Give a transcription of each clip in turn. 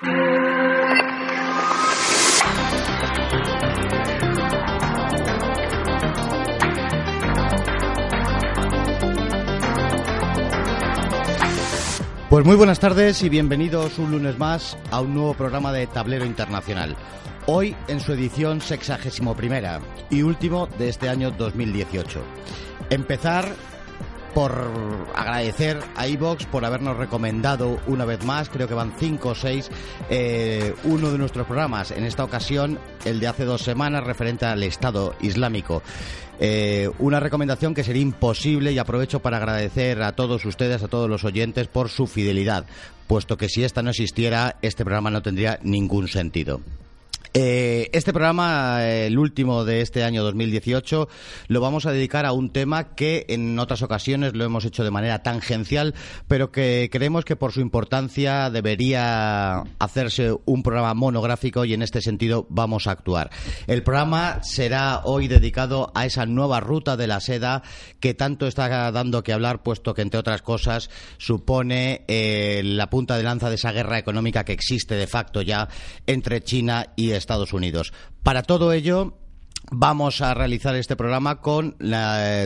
Pues muy buenas tardes y bienvenidos un lunes más a un nuevo programa de Tablero Internacional. Hoy en su edición sexagésimo primera y último de este año 2018. Empezar por agradecer a iVox por habernos recomendado una vez más, creo que van cinco o seis, eh, uno de nuestros programas. En esta ocasión, el de hace dos semanas, referente al Estado Islámico. Eh, una recomendación que sería imposible y aprovecho para agradecer a todos ustedes, a todos los oyentes, por su fidelidad, puesto que si esta no existiera, este programa no tendría ningún sentido. Eh, este programa, el último de este año 2018, lo vamos a dedicar a un tema que en otras ocasiones lo hemos hecho de manera tangencial, pero que creemos que por su importancia debería hacerse un programa monográfico y en este sentido vamos a actuar. El programa será hoy dedicado a esa nueva ruta de la seda que tanto está dando que hablar, puesto que entre otras cosas supone eh, la punta de lanza de esa guerra económica que existe de facto ya entre China y Estados Unidos. Para todo ello, vamos a realizar este programa con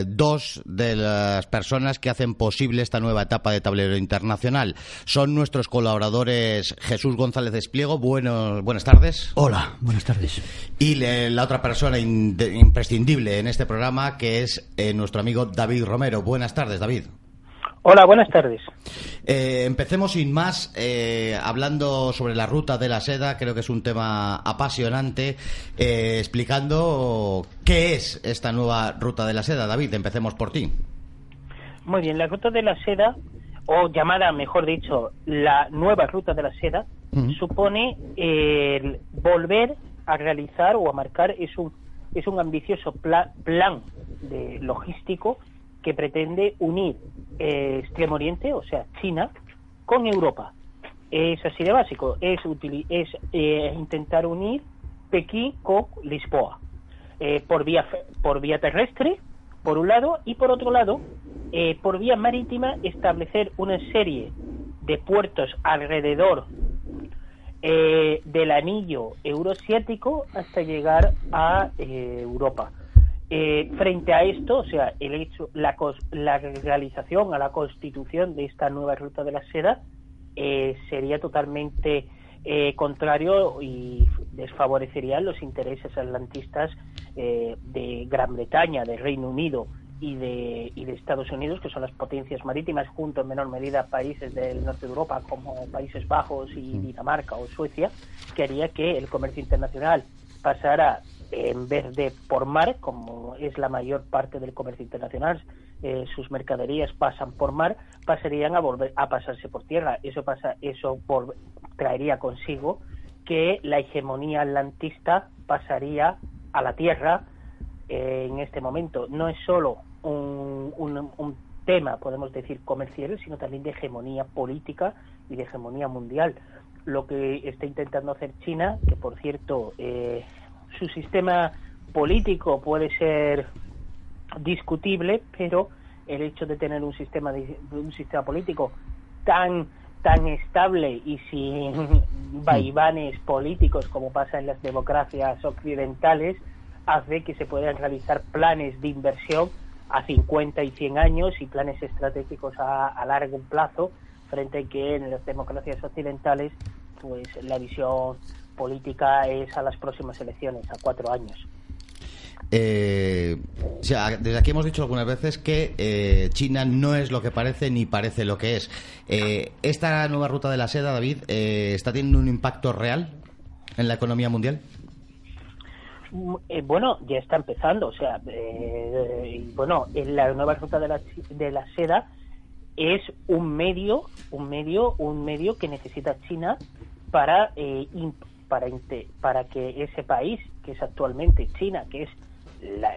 dos de las personas que hacen posible esta nueva etapa de tablero internacional. Son nuestros colaboradores Jesús González Despliego. buenas tardes. Hola, buenas tardes. Y la otra persona imprescindible en este programa que es eh, nuestro amigo David Romero. Buenas tardes, David. Hola, buenas tardes. Eh, empecemos sin más eh, hablando sobre la ruta de la seda. Creo que es un tema apasionante. Eh, explicando qué es esta nueva ruta de la seda. David, empecemos por ti. Muy bien, la ruta de la seda, o llamada, mejor dicho, la nueva ruta de la seda, supone el volver a realizar o a marcar es un es un ambicioso plan de logístico que pretende unir eh, Extremo Oriente, o sea, China, con Europa. Es así de básico, es, es eh, intentar unir Pekín con Lisboa, eh, por, vía, por vía terrestre, por un lado, y por otro lado, por vía marítima, establecer una serie de puertos alrededor del anillo euroasiático hasta llegar a Europa. Eh, frente a esto, o sea, el hecho, la, la realización a la constitución de esta nueva ruta de la seda eh, sería totalmente eh, contrario y desfavorecería los intereses atlantistas de Gran Bretaña, de Reino Unido y de, y de Estados Unidos, que son las potencias marítimas, junto en menor medida a países del norte de Europa como Países Bajos y mm. Dinamarca o Suecia, que haría que el comercio internacional pasara en vez de por mar, como es la mayor parte del comercio internacional, eh, sus mercaderías pasan por mar, pasarían a volver a pasarse por tierra. Eso pasa, eso traería consigo que la hegemonía atlantista pasaría a la tierra eh, en este momento. No es solo un, un, tema, podemos decir, comercial, sino también de hegemonía política y de hegemonía mundial. Lo que está intentando hacer China, que por cierto eh, su sistema político puede ser discutible, pero el hecho de tener un sistema un sistema político tan tan estable y sin vaivanes políticos como pasa en las democracias occidentales hace que se puedan realizar planes de inversión a 50 y 100 años y planes estratégicos a, a largo plazo frente a que en las democracias occidentales pues la visión política es a las próximas elecciones, a cuatro años. Eh, desde aquí hemos dicho algunas veces que eh, China no es lo que parece ni parece lo que es. Eh, ¿Esta nueva ruta de la seda, David, está teniendo un impacto real en la economía mundial? Mm, bueno, ya está empezando. O sea, bueno, la nueva ruta de la, de la seda es un medio, un medio, un medio que necesita China para para, para que ese país, que es actualmente China, que es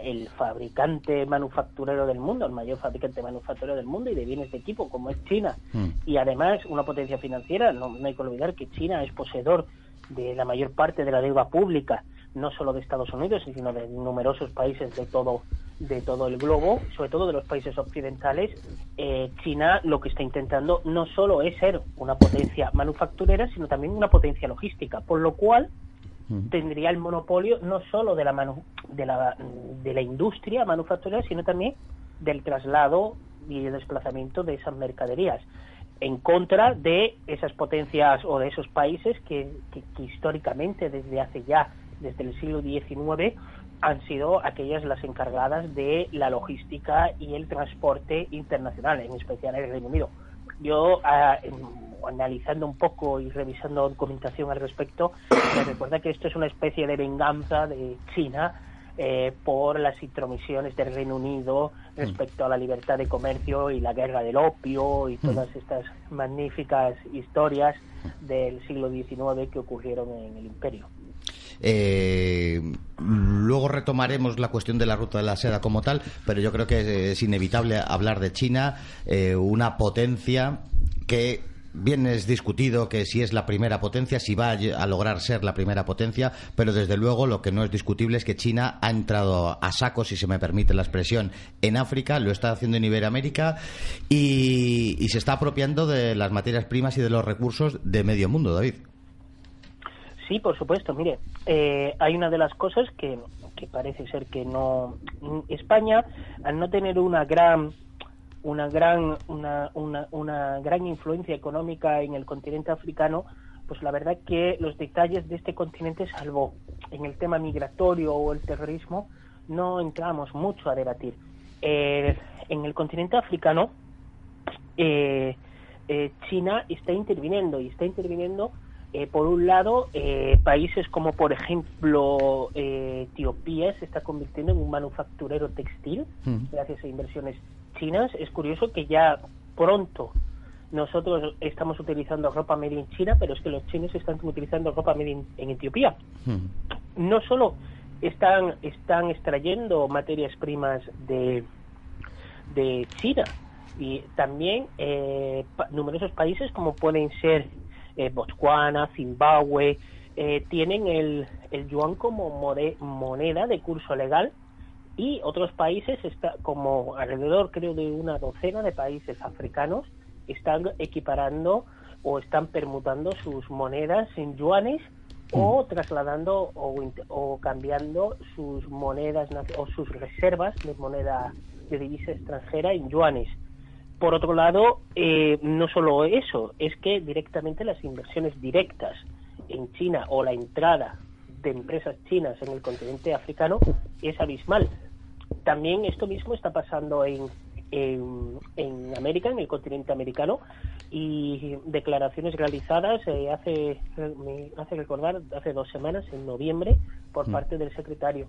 el fabricante manufacturero del mundo, el mayor fabricante manufacturero del mundo y de bienes de equipo como es China, mm. y además una potencia financiera, no, hay que olvidar que China es poseedor de la mayor parte de la deuda pública, no solo de Estados Unidos, sino de numerosos países de todo de todo el globo, sobre todo de los países occidentales, eh, China lo que está intentando no solo es ser una potencia manufacturera, sino también una potencia logística, por lo cual tendría el monopolio no solo de la, de la, de la industria manufacturera, sino también del traslado y el desplazamiento de esas mercaderías en contra de esas potencias o de esos países que, que históricamente desde hace ya desde el siglo XIX han sido aquellas las encargadas de la logística y el transporte internacional, en especial el Reino Unido. Yo, ah, analizando un poco y revisando documentación al respecto, me recuerda que esto es una especie de venganza de China eh, por las intromisiones del Reino Unido respecto a la libertad de comercio y la guerra del opio y todas estas magníficas historias del siglo XIX que ocurrieron en el imperio. Eh, luego retomaremos la cuestión de la ruta de la seda como tal, pero yo creo que es inevitable hablar de China, eh, una potencia que bien es discutido que si es la primera potencia, si va a lograr ser la primera potencia, pero desde luego lo que no es discutible es que China ha entrado a saco, si se me permite la expresión, en África, lo está haciendo en Iberoamérica y, y se está apropiando de las materias primas y de los recursos de medio mundo, David. Sí, por supuesto. Mire, eh, hay una de las cosas que, que parece ser que no. España, al no tener una gran una gran una, una, una gran influencia económica en el continente africano, pues la verdad que los detalles de este continente, salvo en el tema migratorio o el terrorismo, no entramos mucho a debatir. Eh, en el continente africano, eh, China está interviniendo y está interviniendo eh, por un lado, eh, países como por ejemplo eh, Etiopía se está convirtiendo en un manufacturero textil mm. gracias a inversiones chinas. Es curioso que ya pronto nosotros estamos utilizando ropa made in China, pero es que los chinos están utilizando ropa made en Etiopía. Mm. No solo están, están extrayendo materias primas de, de China, y también numerosos países como pueden ser eh, Botswana, Zimbabue, eh, tienen el, el yuan como moneda de curso legal y otros países, está, como alrededor creo de una docena de países africanos, están equiparando o están permutando sus monedas en yuanes o mm. trasladando o, o, cambiando sus monedas o sus reservas de moneda de divisa extranjera en yuanes. Por otro lado, eh, no solo eso, es que directamente las inversiones directas en China o la entrada de empresas chinas en el continente africano es abismal. También esto mismo está pasando en, en, América, en el continente americano, y declaraciones realizadas eh, hace, me hace recordar hace dos semanas, en noviembre, por mm. parte del secretario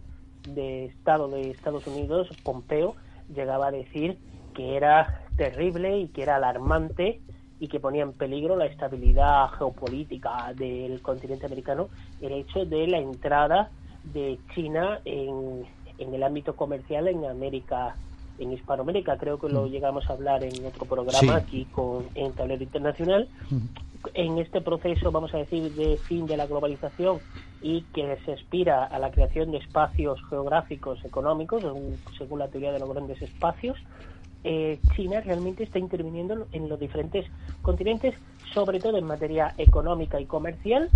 de Estado de Estados Unidos, Pompeo, llegaba a decir que era terrible y que era alarmante y que ponía en peligro la estabilidad geopolítica del continente americano el hecho de la entrada de China en, en el ámbito comercial en América en Hispanoamérica creo que lo mm. llegamos a hablar en otro programa aquí con en tablero internacional mm. en este proceso vamos a decir de fin de la globalización y que se aspira a la creación de espacios geográficos económicos según la teoría de los grandes espacios eh, China realmente está interviniendo en los diferentes continentes, sobre todo en materia económica y comercial,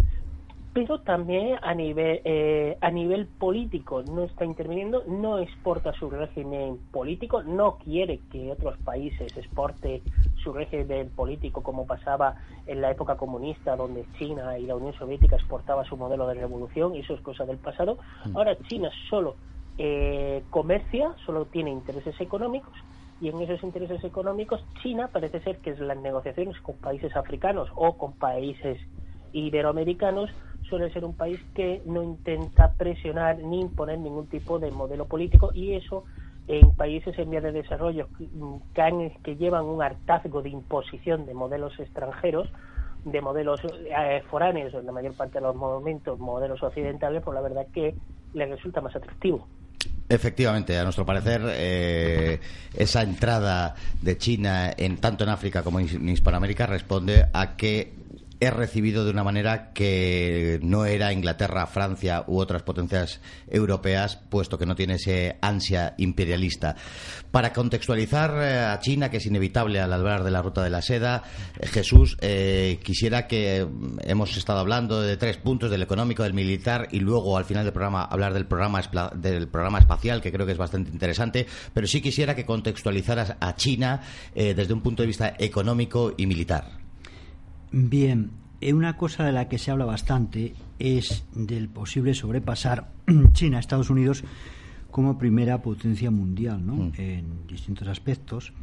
pero también a nivel eh, a nivel político no está interviniendo, no exporta su régimen político, no quiere que otros países exporte su régimen político como pasaba en la época comunista donde China y la Unión Soviética exportaba su modelo de revolución y eso es cosa del pasado. Mm. Ahora China solo eh, comercia, solo tiene intereses económicos y en esos intereses económicos China parece ser que las negociaciones con países africanos o con países iberoamericanos suele ser un país que no intenta presionar ni imponer ningún tipo de modelo político y eso en países en vías de desarrollo que, que llevan un hartazgo de imposición de modelos extranjeros de modelos eh, foráneos en la mayor parte de los momentos modelos occidentales pues la verdad que les resulta más atractivo Efectivamente, a nuestro parecer, eh, esa entrada de China en tanto en África como en Hispanoamérica responde a que es recibido de una manera que no era Inglaterra, Francia u otras potencias europeas, puesto que no tiene ese ansia imperialista. Para contextualizar eh, a China, que es inevitable al hablar de la ruta de la seda, eh, Jesús, eh, quisiera que mm, hemos estado hablando de tres puntos, del económico, del militar, y luego al final del programa hablar del programa, del programa espacial, que creo que es bastante interesante, pero sí quisiera que contextualizaras a China desde un punto de vista económico y militar. Bien, eh, una cosa de la que se habla bastante es del posible sobrepasar China a Estados Unidos como primera potencia mundial, ¿no? Mm. En distintos aspectos.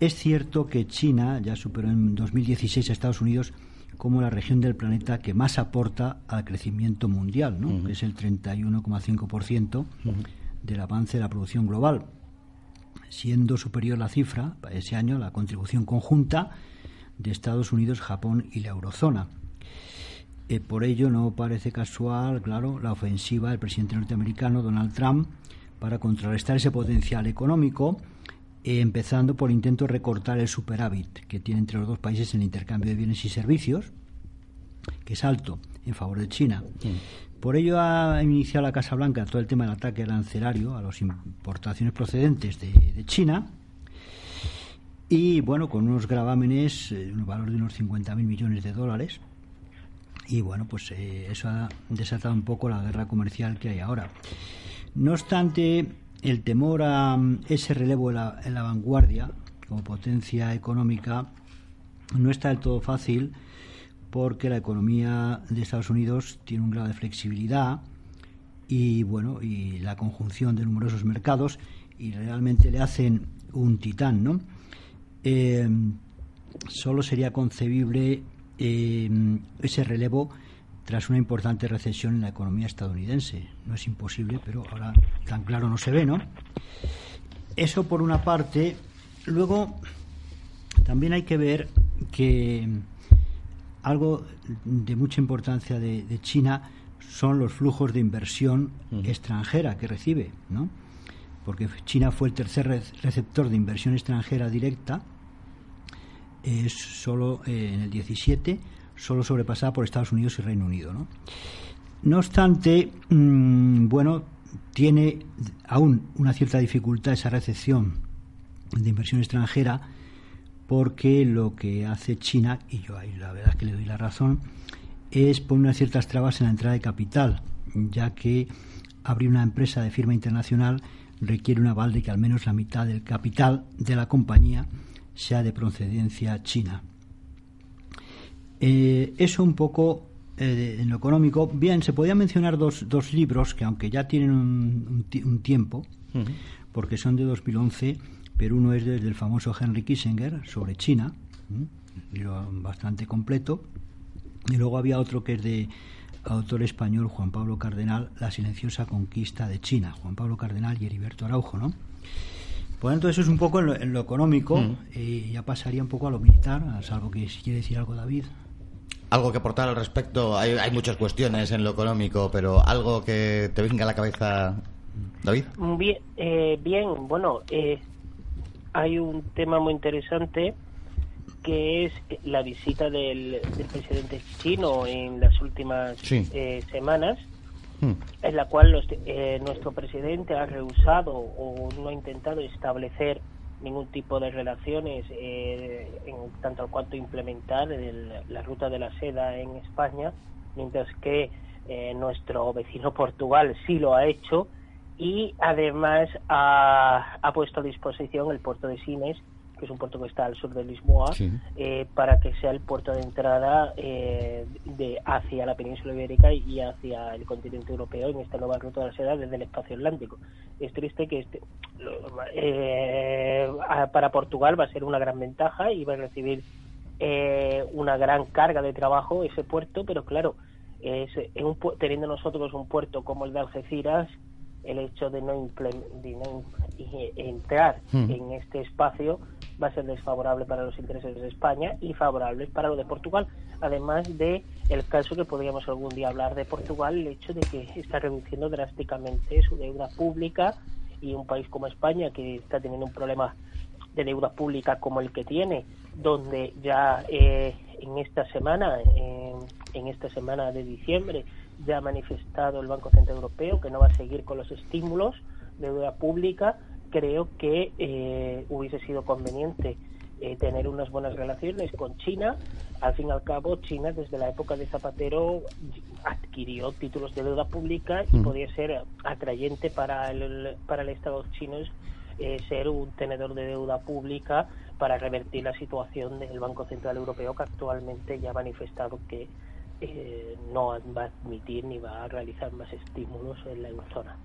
Es cierto que China ya superó en 2016 a Estados Unidos como la región del planeta que más aporta al crecimiento mundial, ¿no? que es el 31,5% del avance de la producción global, siendo superior la cifra para ese año la contribución conjunta de Estados Unidos, Japón y la eurozona. Eh, por ello no parece casual, claro, la ofensiva del presidente norteamericano Donald Trump para contrarrestar ese potencial económico, eh, empezando por el intento de recortar el superávit que tiene entre los dos países en el intercambio de bienes y servicios, que es alto en favor de China. Por ello ha iniciado la Casa Blanca todo el tema del ataque arancelario a las importaciones procedentes de China, y bueno, con unos gravámenes, eh, un valor de unos 50.000 millones de dólares. Y bueno, pues eh, eso ha desatado un poco la guerra comercial que hay ahora. No obstante, el temor a mm, ese relevo en la, en la vanguardia como potencia económica no está del todo fácil porque la economía de Estados Unidos tiene un grado de flexibilidad y bueno y la conjunción de numerosos mercados y realmente le hacen un titán, ¿no? Eh, solo sería concebible eh, ese relevo tras una importante recesión en la economía estadounidense. No es imposible, pero ahora tan claro no se ve, ¿no? Eso por una parte. Luego, también hay que ver que algo de mucha importancia de, China son los flujos de inversión extranjera que recibe, ¿no? Porque China fue el tercer receptor de inversión extranjera directa es solo eh, en el 17, solo sobrepasada por Estados Unidos y Reino Unido. No, no obstante, mm, bueno, tiene aún una cierta dificultad esa recepción de inversión extranjera porque lo que hace China, y yo ahí la verdad es que le doy la razón, es poner unas ciertas trabas en la entrada de capital, ya que abrir una empresa de firma internacional requiere un aval de que al menos la mitad del capital de la compañía sea de procedencia china. Eh, eso un poco eh, en lo económico. Bien, se podían mencionar dos, dos libros que aunque ya tienen un, tiempo, porque son de 2011, pero uno es desde el famoso Henry Kissinger sobre China, un bastante completo, y luego había otro que es de autor español Juan Pablo Cardenal, La silenciosa conquista de China, Juan Pablo Cardenal y Heriberto Araujo, ¿no? Lo tanto, eso es un poco en lo, económico mm. y ya pasaría un poco a lo militar, salvo que si quiere decir algo David. Algo que aportar al respecto, hay, muchas cuestiones en lo económico, pero algo que te venga a la cabeza, David. Bien, eh, bien bueno, eh, hay un tema muy interesante que es la visita del, presidente chino en las últimas eh, semanas. En la cual eh, nuestro presidente ha rehusado o no ha intentado establecer ningún tipo de relaciones eh, en tanto cuanto implementar la ruta de la seda en España, mientras que eh, nuestro vecino Portugal sí lo ha hecho y además ha, ha puesto a disposición el puerto de Sines que es un puerto que está al sur de Lisboa, eh, para que sea el puerto de entrada eh, de hacia la península ibérica y hacia el continente europeo en esta nueva ruta de la seda desde el espacio atlántico. Es triste que este, eh, para Portugal va a ser una gran ventaja y va a recibir una gran carga de trabajo ese puerto, pero claro, es, un, teniendo nosotros un puerto como el de Algeciras, el hecho de no, entrar hmm. en este espacio va a ser desfavorable para los intereses de España y favorable para lo de Portugal. Además de el caso que podríamos algún día hablar de Portugal, el hecho de que está reduciendo drásticamente su deuda pública y un país como España que está teniendo un problema de deuda pública como el que tiene, donde ya eh, en esta semana, en esta semana de diciembre, ya ha manifestado el Banco Central Europeo que no va a seguir con los estímulos de deuda pública. Creo que eh, hubiese sido conveniente eh, tener unas buenas relaciones con China. Al fin y al cabo, China desde la época de Zapatero adquirió títulos de deuda pública y mm. podía ser atrayente para el, para el Estado chino eh, ser un tenedor de deuda pública para revertir la situación del Banco Central Europeo que actualmente ya ha manifestado que eh, no va a admitir ni va a realizar más estímulos en la eurozona.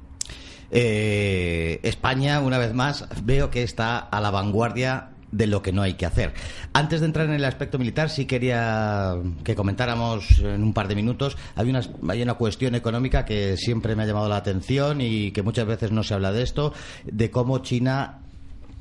Eh, España, una vez más, veo que está a la vanguardia de lo que no hay que hacer. Antes de entrar en el aspecto militar, sí quería que comentáramos en un par de minutos. Hay una, hay una cuestión económica que siempre me ha llamado la atención y que muchas veces no se habla de esto, de cómo China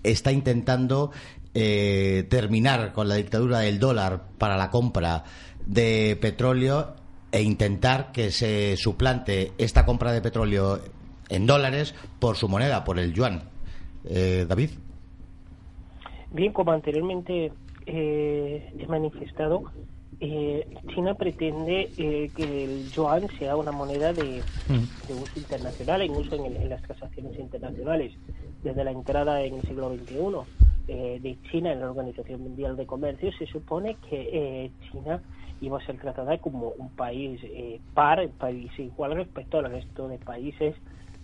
está intentando eh, terminar con la dictadura del dólar para la compra de petróleo e intentar que se suplante esta compra de petróleo en dólares por su moneda, por el yuan. Eh, David. Bien, como anteriormente eh, he manifestado, eh, China pretende que el yuan sea una moneda de, mm. uso internacional, en uso en, las transacciones internacionales. Desde la entrada en el siglo XXI de China en la Organización Mundial de Comercio, se supone que China iba a ser tratada como un país eh, par, un país igual respecto al resto de países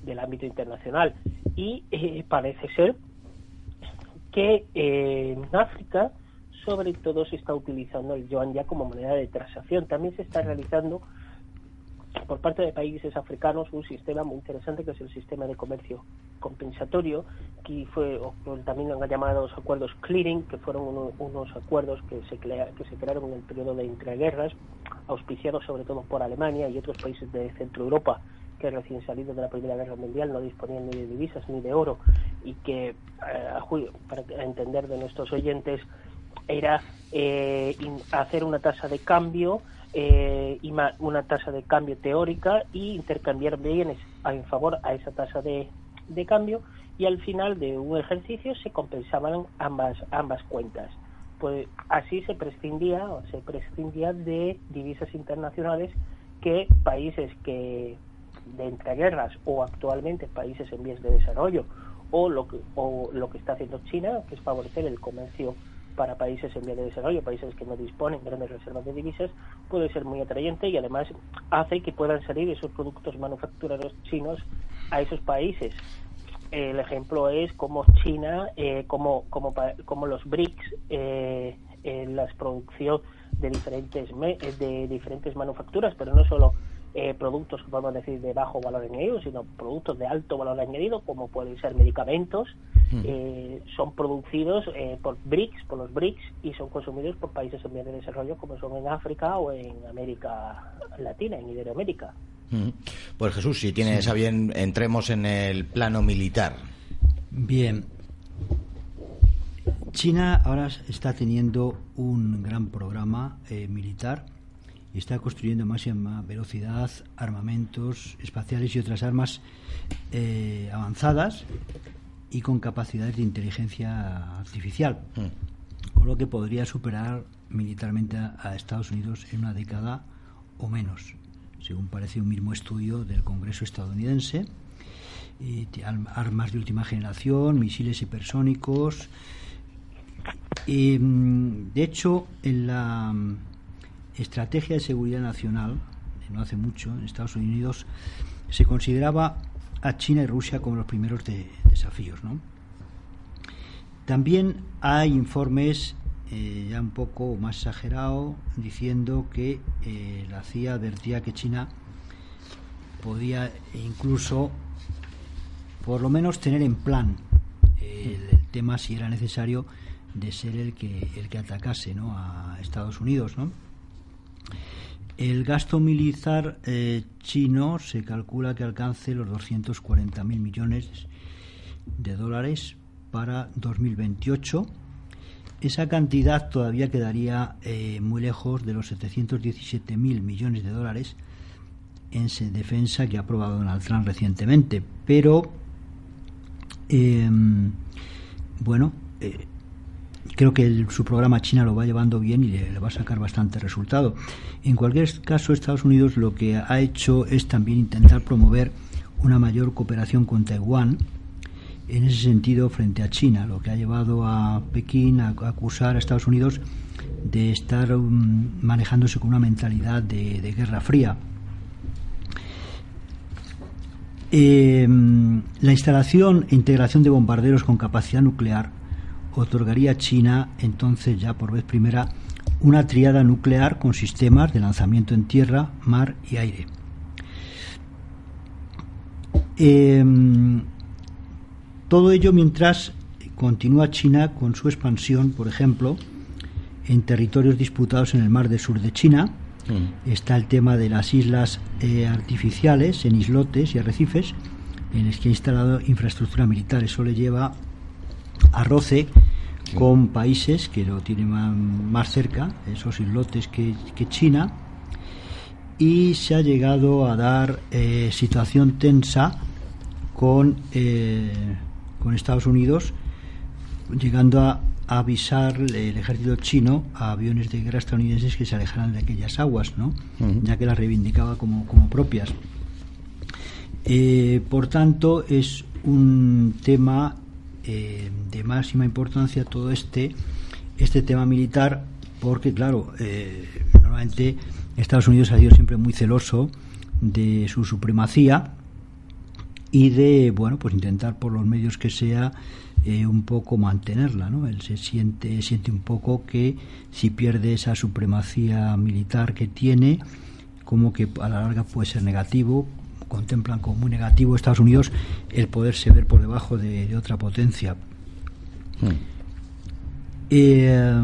del ámbito internacional. Y eh, parece ser que eh, en África, sobre todo, se está utilizando el yuan ya como moneda de transacción. También se está realizando por parte de países africanos un sistema muy interesante que es el sistema de comercio compensatorio, que fue también lo han llamado los acuerdos clearing, que fueron unos acuerdos que se, que se crearon en el periodo de entreguerras, auspiciados sobre todo por Alemania y otros países de Centro Europa que recién salidos de la Primera Guerra Mundial no disponían ni de divisas ni de oro y que, eh, para entender de nuestros oyentes, era eh, hacer una tasa de cambio eh, una tasa de cambio teórica y intercambiar bienes en favor a esa tasa de, de cambio y al final de un ejercicio se compensaban ambas ambas cuentas. Pues así se prescindía se prescindía de divisas internacionales que países que de entreguerras o actualmente países en vías de desarrollo o lo que o lo que está haciendo China que es favorecer el comercio para países en vía de desarrollo, países que no disponen de grandes reservas de divisas, puede ser muy atrayente y además hace que puedan salir esos productos manufacturados chinos a esos países. El ejemplo es como China, eh, como, como, como los BRICS, eh, en la producción de diferentes, de diferentes manufacturas, pero no solo eh, productos que podemos decir de bajo valor añadido, sino productos de alto valor añadido, como pueden ser medicamentos, hmm. eh, son producidos eh, por BRICS, por los BRICS, y son consumidos por países en vías de desarrollo, como son en África o en América Latina, en Iberoamérica. Hmm. Pues Jesús, si tienes a bien, entremos en el plano militar. Bien. China ahora está teniendo un gran programa militar y está construyendo máxima velocidad armamentos espaciales y otras armas eh, avanzadas y con capacidades de inteligencia artificial, mm. con lo que podría superar militarmente a, Estados Unidos en una década o menos, según parece un mismo estudio del Congreso estadounidense. Y armas de última generación, misiles hipersónicos. Y, mm, de hecho, en la estrategia de seguridad nacional, no hace mucho, en Estados Unidos, se consideraba a China y Rusia como los primeros desafíos. ¿no? También hay informes eh, ya un poco más exagerados diciendo que eh, la CIA advertía que China podía incluso, por lo menos, tener en plan el, el, tema si era necesario de ser el que el que atacase ¿no? a Estados Unidos, ¿no? El gasto militar eh, chino se calcula que alcance los 240.000 millones de dólares para 2028. Esa cantidad todavía quedaría eh, muy lejos de los 717.000 millones de dólares en defensa que ha aprobado Donald Trump recientemente. Pero, em, bueno, eh, creo que su programa China lo va llevando bien y le, va a sacar bastante resultado. En cualquier caso, Estados Unidos lo que ha hecho es también intentar promover una mayor cooperación con Taiwán en ese sentido frente a China, lo que ha llevado a Pekín a, acusar a Estados Unidos de estar um, manejándose con una mentalidad de, guerra fría. Em, la instalación e integración de bombarderos con capacidad nuclear otorgaría a China entonces ya por vez primera una triada nuclear con sistemas de lanzamiento en tierra, mar y aire. Em, todo ello mientras continúa China con su expansión, por ejemplo, en territorios disputados en el mar del sur de China. Mm. Está el tema de las islas eh, artificiales en islotes y arrecifes, en los que ha instalado infraestructura militar. Eso le lleva a roce con países que lo tienen más, cerca, esos islotes que, China, y se ha llegado a dar eh, situación tensa con eh, con Estados Unidos, llegando a, avisar el ejército chino a aviones de guerra estadounidenses que se alejaran de aquellas aguas, ¿no? ya que las reivindicaba como, como propias. Eh, por tanto, es un tema eh, de máxima importancia todo este, este tema militar, porque, claro, eh, normalmente Estados Unidos ha sido siempre muy celoso de su supremacía y de bueno pues intentar por los medios que sea eh, un poco mantenerla no él se siente siente un poco que si pierde esa supremacía militar que tiene como que a la larga puede ser negativo contemplan como muy negativo Estados Unidos el poderse ver por debajo de, otra potencia hmm. eh,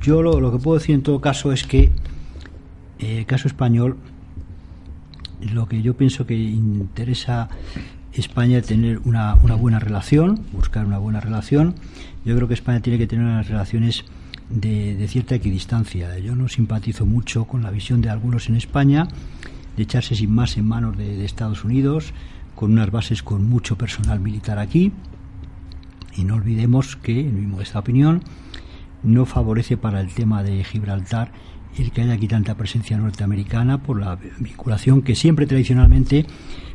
yo lo, lo, que puedo decir en todo caso es que eh, el caso español lo que yo pienso que interesa España tener una, una, buena relación, buscar una buena relación. Yo creo que España tiene que tener unas relaciones de, cierta equidistancia. Yo no simpatizo mucho con la visión de algunos en España de echarse sin más en manos de, Estados Unidos, con unas bases con mucho personal militar aquí. Y no olvidemos que, en mi esta opinión, no favorece para el tema de Gibraltar el que haya aquí tanta presencia norteamericana por la vinculación que siempre tradicionalmente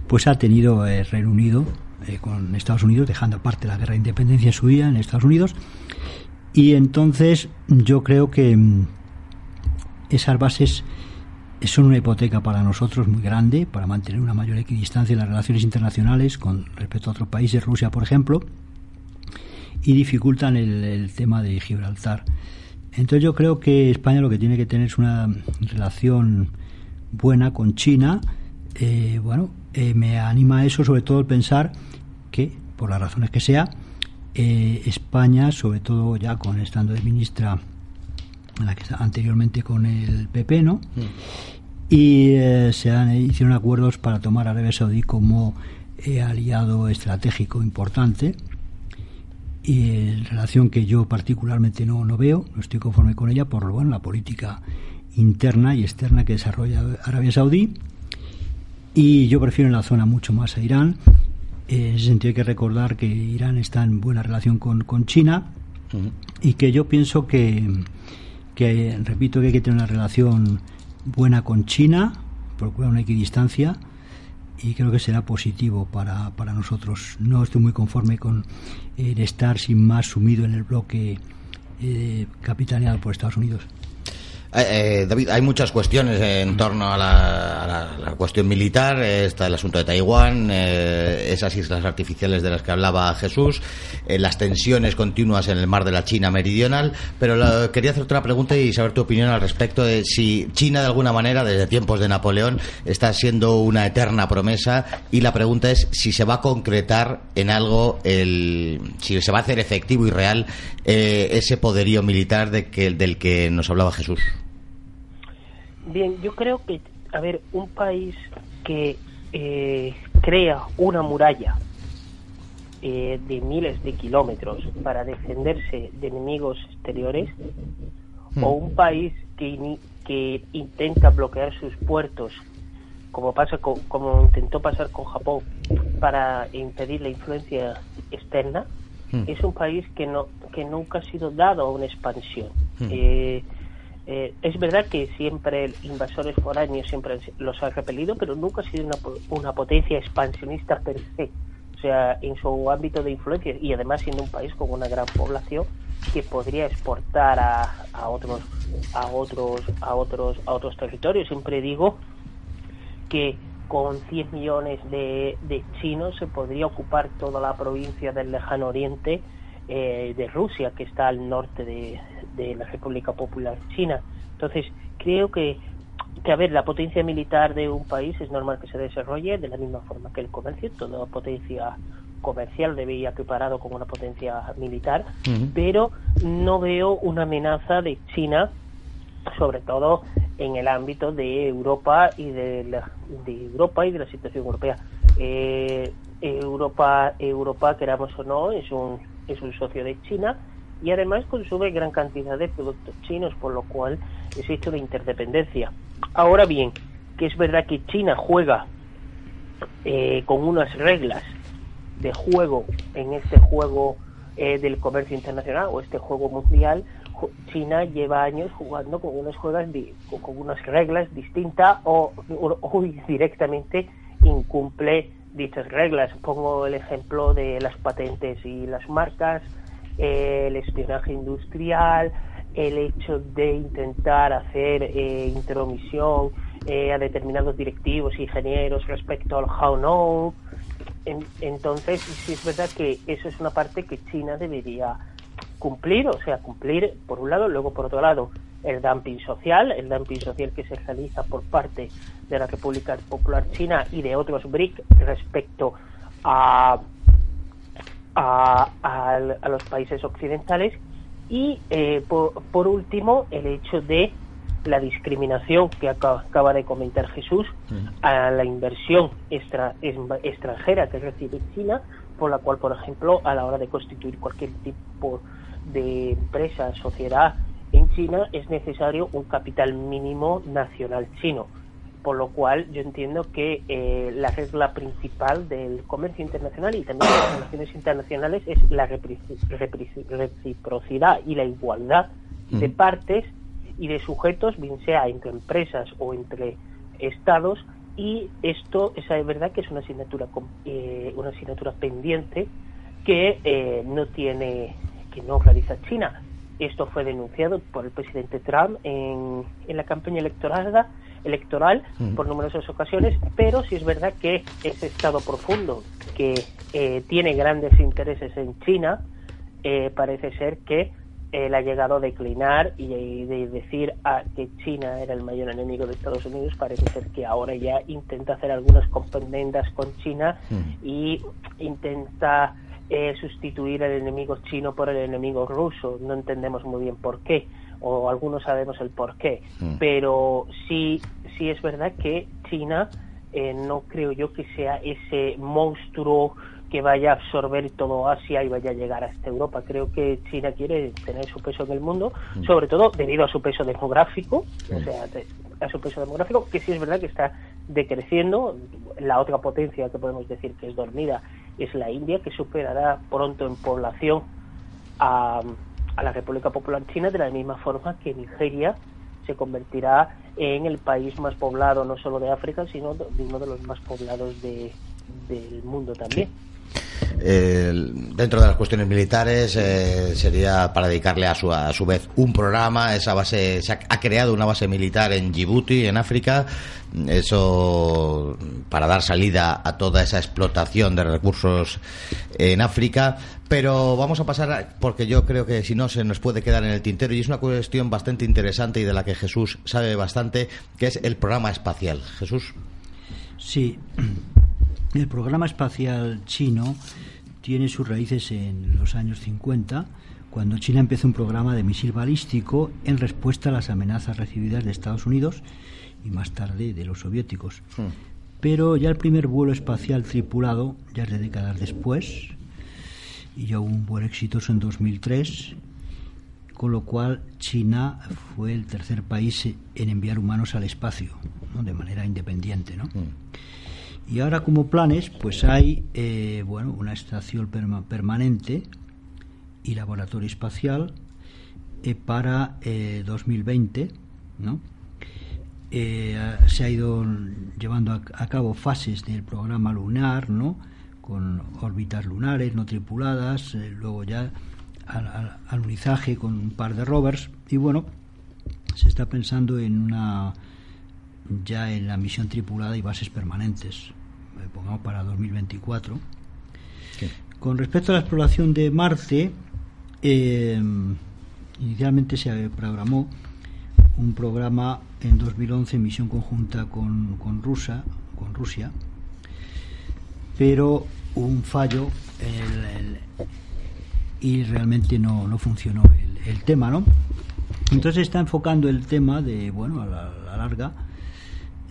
pues ha tenido el eh, Reino Unido eh, con Estados Unidos, dejando aparte la guerra de independencia suya en Estados Unidos. Y entonces yo creo que mm, esas bases son una hipoteca para nosotros muy grande para mantener una mayor equidistancia en las relaciones internacionales con respecto a otros países, Rusia por ejemplo, y dificultan el, tema de Gibraltar. Entonces yo creo que España lo que tiene que tener es una relación buena con China, eh, bueno, eh, me anima a eso, sobre todo el pensar que, por las razones que sea, eh, España, sobre todo ya con estando de ministra, la que anteriormente con el PP, ¿no? Mm. Y se han, hicieron acuerdos para tomar a Arabia Saudí como aliado estratégico importante y en relación que yo particularmente no, no veo, no estoy conforme con ella por bueno, la política interna y externa que desarrolla Arabia Saudí y yo prefiero en la zona mucho más a Irán. En ese sentido hay que recordar que Irán está en buena relación con, con China y que yo pienso que, que, repito, que hay que tener una relación buena con China, procurar una equidistancia y creo que será positivo para, para nosotros. No estoy muy conforme con el estar sin más sumido en el bloque eh, capitaneado por Estados Unidos. Eh, eh, David, hay muchas cuestiones en torno a la, cuestión militar. está el asunto de Taiwán, eh, esas islas artificiales de las que hablaba Jesús, las tensiones continuas en el mar de la China meridional. Pero quería hacer otra pregunta y saber tu opinión al respecto de si China, de alguna manera, desde tiempos de Napoleón, está siendo una eterna promesa. Y la pregunta es si se va a concretar en algo, el, si se va a hacer efectivo y real ese poderío militar de que, del que nos hablaba Jesús. Bien, yo creo que, a ver, un país que eh, crea una muralla eh, de miles de kilómetros para defenderse de enemigos exteriores, hmm. o un país que, que intenta bloquear sus puertos, como pasa como intentó pasar con Japón, para impedir la influencia externa, hmm. es un país que no que nunca ha sido dado a una expansión. Hmm. Eh, eh, es verdad que siempre invasores foráneos siempre los ha repelido, pero nunca ha sido una, una potencia expansionista per se. O sea, en su ámbito de influencia y además siendo un país con una gran población que podría exportar a, a otros a otros a otros a otros territorios. Siempre digo que con 100 millones de, de chinos se podría ocupar toda la provincia del lejano oriente eh, de Rusia, que está al norte de, la República Popular China. Entonces, creo que, que, a ver, la potencia militar de un país es normal que se desarrolle de la misma forma que el comercio. Toda potencia comercial debe ir equiparado con una potencia militar, pero no veo una amenaza de China, sobre todo en el ámbito de Europa y de, la, de Europa y de la situación europea. Eh, Europa, Europa, queramos o no, es un es un socio de China y además consume gran cantidad de productos chinos, por lo cual existe una interdependencia. Ahora bien, que es verdad que China juega eh, con unas reglas de juego en este juego eh, del comercio internacional o este juego mundial, China lleva años jugando con unas juegas con unas reglas distintas o directamente incumple dichas reglas. Pongo el ejemplo de las patentes y las marcas, el espionaje industrial, el hecho de intentar hacer eh, intromisión eh, a determinados directivos, ingenieros respecto al how no. entonces, sí es verdad que eso es una parte que China debería cumplir, o sea, cumplir por un lado, luego por otro lado, el dumping social, el dumping social que se realiza por parte de la República Popular China y de otros BRIC respecto a, a, los países occidentales. Y eh, por, último el hecho de la discriminación que acaba, de comentar Jesús a la inversión extranjera que recibe China, por la cual, por ejemplo, a la hora de constituir cualquier tipo de empresa, sociedad China, es necesario un capital mínimo nacional chino por lo cual yo entiendo que eh, la regla principal del comercio internacional y también de las relaciones internacionales es la reciprocidad y la igualdad de partes y de sujetos, bien sea entre empresas o entre estados, y esto es verdad que es una asignatura eh, una asignatura pendiente que eh, no tiene que no realiza China. Esto fue denunciado por el presidente Trump en, en la campaña electoral electoral mm. por numerosas ocasiones, pero sí es verdad que ese Estado profundo que eh, tiene grandes intereses en China, eh, parece ser que él ha llegado a declinar y de decir a que China era el mayor enemigo de Estados Unidos, parece ser que ahora ya intenta hacer algunas compendendas con China mm. y intenta eh, sustituir al enemigo chino por el enemigo ruso. No entendemos muy bien por qué o algunos sabemos el por qué, mm. pero sí, sí es verdad que China eh, no creo yo que sea ese monstruo que vaya a absorber todo Asia y vaya a llegar hasta Europa. Creo que China quiere tener su peso en el mundo, mm. sobre todo debido a su peso demográfico, o sea, a su peso demográfico, que sí es verdad que está decreciendo. La otra potencia que podemos decir que es dormida es la India, que superará pronto en población a, a la República Popular China de la misma forma que Nigeria se convertirá en el país más poblado no solo de África, sino de uno de los más poblados de, del mundo también dentro de las cuestiones militares eh, sería para dedicarle a su, a su vez un programa. Esa base se ha, creado una base militar en Djibouti, en África. Eso para dar salida a toda esa explotación de recursos en África. Pero vamos a pasar, porque yo creo que si no se nos puede quedar en el tintero, y es una cuestión bastante interesante y de la que Jesús sabe bastante, que es el programa espacial. Jesús. Sí, el programa espacial chino tiene sus raíces en los años 50, cuando China empezó un programa de misil balístico en respuesta a las amenazas recibidas de Estados Unidos y más tarde de los soviéticos. Hmm. Pero ya el primer vuelo espacial tripulado, ya es de décadas después, y ya hubo un vuelo exitoso en 2003, con lo cual China fue el tercer país en enviar humanos al espacio, de manera independiente. ¿no? Hmm. Y ahora como planes, pues hay eh, bueno una estación permanente y Laboratorio Espacial para 2020, ¿no? se ha ido llevando a, cabo fases del programa lunar, ¿no? con órbitas lunares no tripuladas, luego ya al, alunizaje con un par de rovers y bueno, se está pensando en una ya en la misión tripulada y bases permanentes, eh, pongamos para 2024. Con respecto a la exploración de Marte, eh, inicialmente se programó un programa en 2011 en misión conjunta con, con, Rusia, con Rusia, pero un fallo el, y realmente no, no funcionó el, el, tema, ¿no? Entonces está enfocando el tema de, bueno, a la, larga,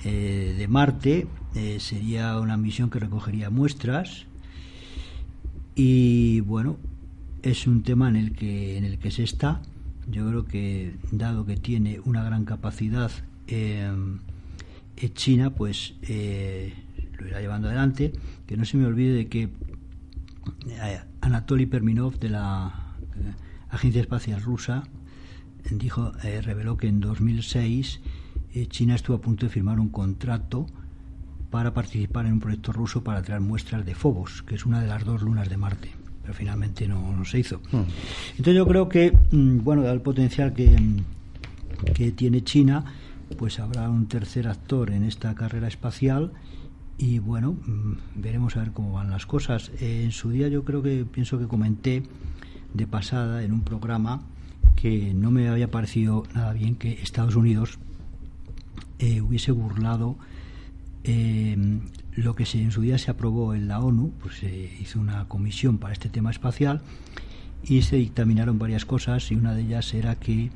eh, de Marte, eh, sería una misión que recogería muestras y, bueno, es un tema en el que, en el que se está. Yo creo que, dado que tiene una gran capacidad eh, China, pues lo irá llevando adelante. Que no se me olvide de que Anatoly Perminov de la Agencia Espacial Rusa dijo, reveló que en 2006 eh, China estuvo a punto de firmar un contrato para participar en un proyecto ruso para traer muestras de Phobos, que es una de las dos lunas de Marte, pero finalmente no, se hizo. Hmm. Entonces yo creo que, mm, bueno, dado el potencial que, mm, que tiene China, pues habrá un tercer actor en esta carrera espacial y bueno, mm, veremos a ver cómo van las cosas. Eh, en su día yo creo que pienso que comenté de pasada en un programa que no me había parecido nada bien que Estados Unidos eh, hubiese burlado eh, lo que se, en su día se aprobó en la ONU, pues se hizo una comisión para este tema espacial y se dictaminaron varias cosas y una de ellas era que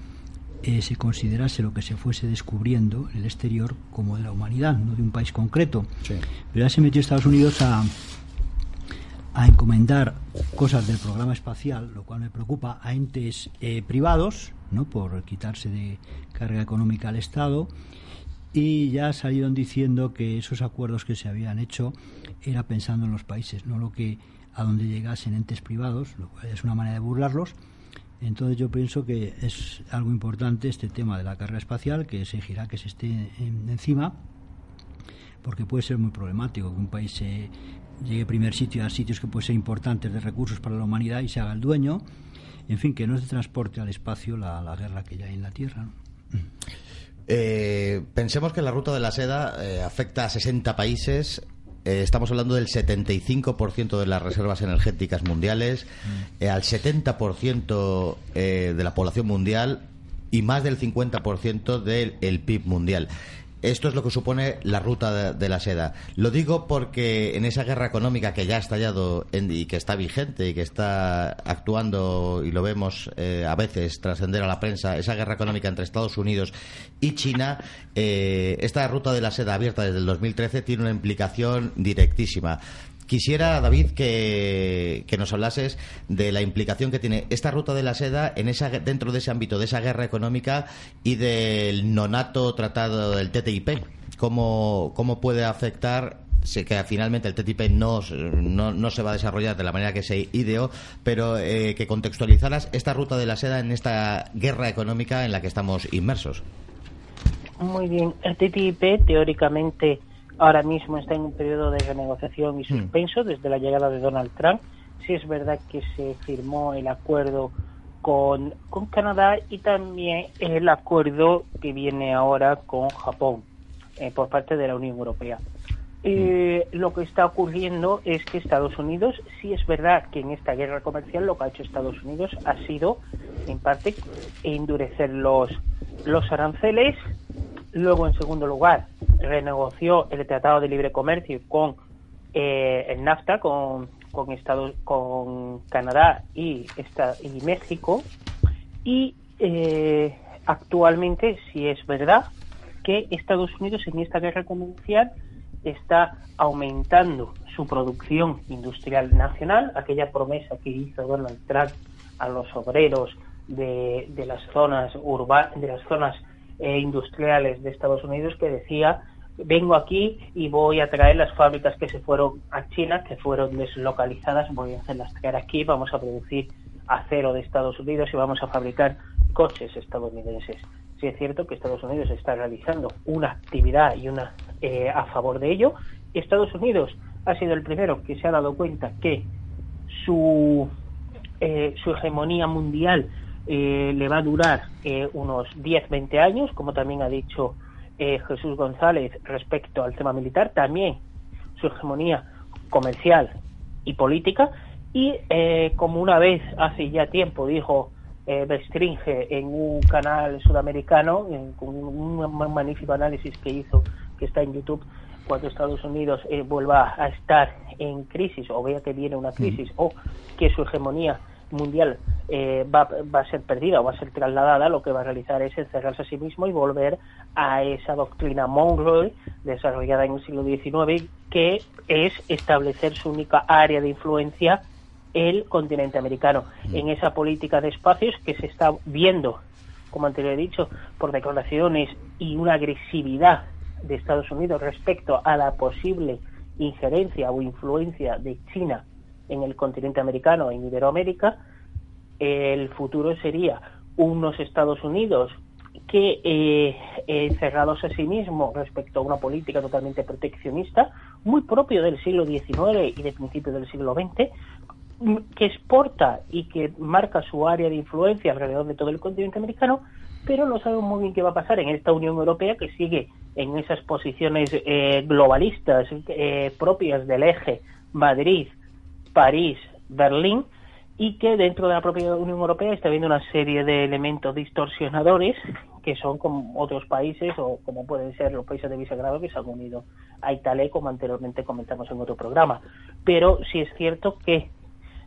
eh, se considerase lo que se fuese descubriendo en el exterior como de la humanidad, no de un país concreto. Pero ya se metió Estados Unidos a, a encomendar cosas del programa espacial, lo cual me preocupa, a entes eh, privados, ¿no? por quitarse de carga económica al Estado, y ya salieron diciendo que esos acuerdos que se habían hecho era pensando en los países, no lo que a donde llegasen entes privados, lo cual es una manera de burlarlos. Entonces yo pienso que es algo importante este tema de la carrera espacial, que exigirá que se esté encima, porque puede ser muy problemático que un país se llegue primer sitio a sitios que pueden ser importantes de recursos para la humanidad y se haga el dueño. En fin, que no se transporte al espacio la, guerra que ya hay en la Tierra. Eh, pensemos que la ruta de la seda eh, afecta a 60 países. Eh, estamos hablando del 75% de las reservas energéticas mundiales, mm. al 70% de la población mundial y más del 50% del PIB mundial. Esto es lo que supone la ruta de, la seda. Lo digo porque en esa guerra económica que ya ha estallado y que está vigente y que está actuando, y lo vemos eh, a veces trascender a la prensa, esa guerra económica entre Estados Unidos y China, eh, esta ruta de la seda abierta desde el 2013 tiene una implicación directísima. Quisiera, David, que, nos hablases de la implicación que tiene esta ruta de la seda en esa, dentro de ese ámbito, de esa guerra económica y del nonato tratado del TTIP. ¿Cómo, cómo puede afectar sé que finalmente el TTIP no, no, se va a desarrollar de la manera que se ideó, pero eh, que contextualizaras esta ruta de la seda en esta guerra económica en la que estamos inmersos. Muy bien, el TTIP teóricamente ahora mismo está en un periodo de renegociación y hmm. suspenso desde la llegada de Donald Trump. Sí es verdad que se firmó el acuerdo con, con Canadá y también el acuerdo que viene ahora con Japón eh, por parte de la Unión Europea. Eh, lo que está ocurriendo es que Estados Unidos, sí es verdad que en esta guerra comercial lo que ha hecho Estados Unidos ha sido, en parte, endurecer los, los aranceles Luego, en segundo lugar, renegoció el Tratado de Libre Comercio con eh, el NAFTA, con, con, Estados, con Canadá y, esta, y México. Y eh, actualmente, si es verdad, que Estados Unidos en esta guerra comercial está aumentando su producción industrial nacional, aquella promesa que hizo Donald Trump a los obreros de, de las zonas urbanas, de las zonas eh, industriales de Estados Unidos que decía vengo aquí y voy a traer las fábricas que se fueron a China, que fueron deslocalizadas, voy a hacerlas traer aquí, vamos a producir acero de Estados Unidos y vamos a fabricar coches estadounidenses. Sí es cierto que Estados Unidos está realizando una actividad y una eh, a favor de ello. Estados Unidos ha sido el primero que se ha dado cuenta que su, eh, su hegemonía mundial eh, le va a durar unos 10-20 años, como también ha dicho Jesús González respecto al tema militar, también su hegemonía comercial y política, y como una vez hace ya tiempo dijo eh, Bestringe en un canal sudamericano, con un, magnífico análisis que hizo, que está en YouTube, cuando Estados Unidos eh, vuelva a estar en crisis o vea que viene una crisis o que su hegemonía mundial eh, va, va, a ser perdida o va a ser trasladada, lo que va a realizar es encerrarse a sí mismo y volver a esa doctrina Monroe desarrollada en el siglo XIX, que es establecer su única área de influencia el continente americano, mm. en esa política de espacios que se está viendo, como antes he dicho, por declaraciones y una agresividad de Estados Unidos respecto a la posible injerencia o influencia de China en el continente americano, en Iberoamérica, el futuro sería unos Estados Unidos que eh, eh, cerrados a sí mismos respecto a una política totalmente proteccionista, muy propio del siglo XIX y de principios del siglo XX, que exporta y que marca su área de influencia alrededor de todo el continente americano, pero no sabemos muy bien qué va a pasar en esta Unión Europea que sigue en esas posiciones eh, globalistas eh, propias del eje Madrid, París, Berlín, y que dentro de la propia Unión Europea está habiendo una serie de elementos distorsionadores que son como otros países o como pueden ser los países de Visegrado que se han unido a Italia, como anteriormente comentamos en otro programa. Pero sí es cierto que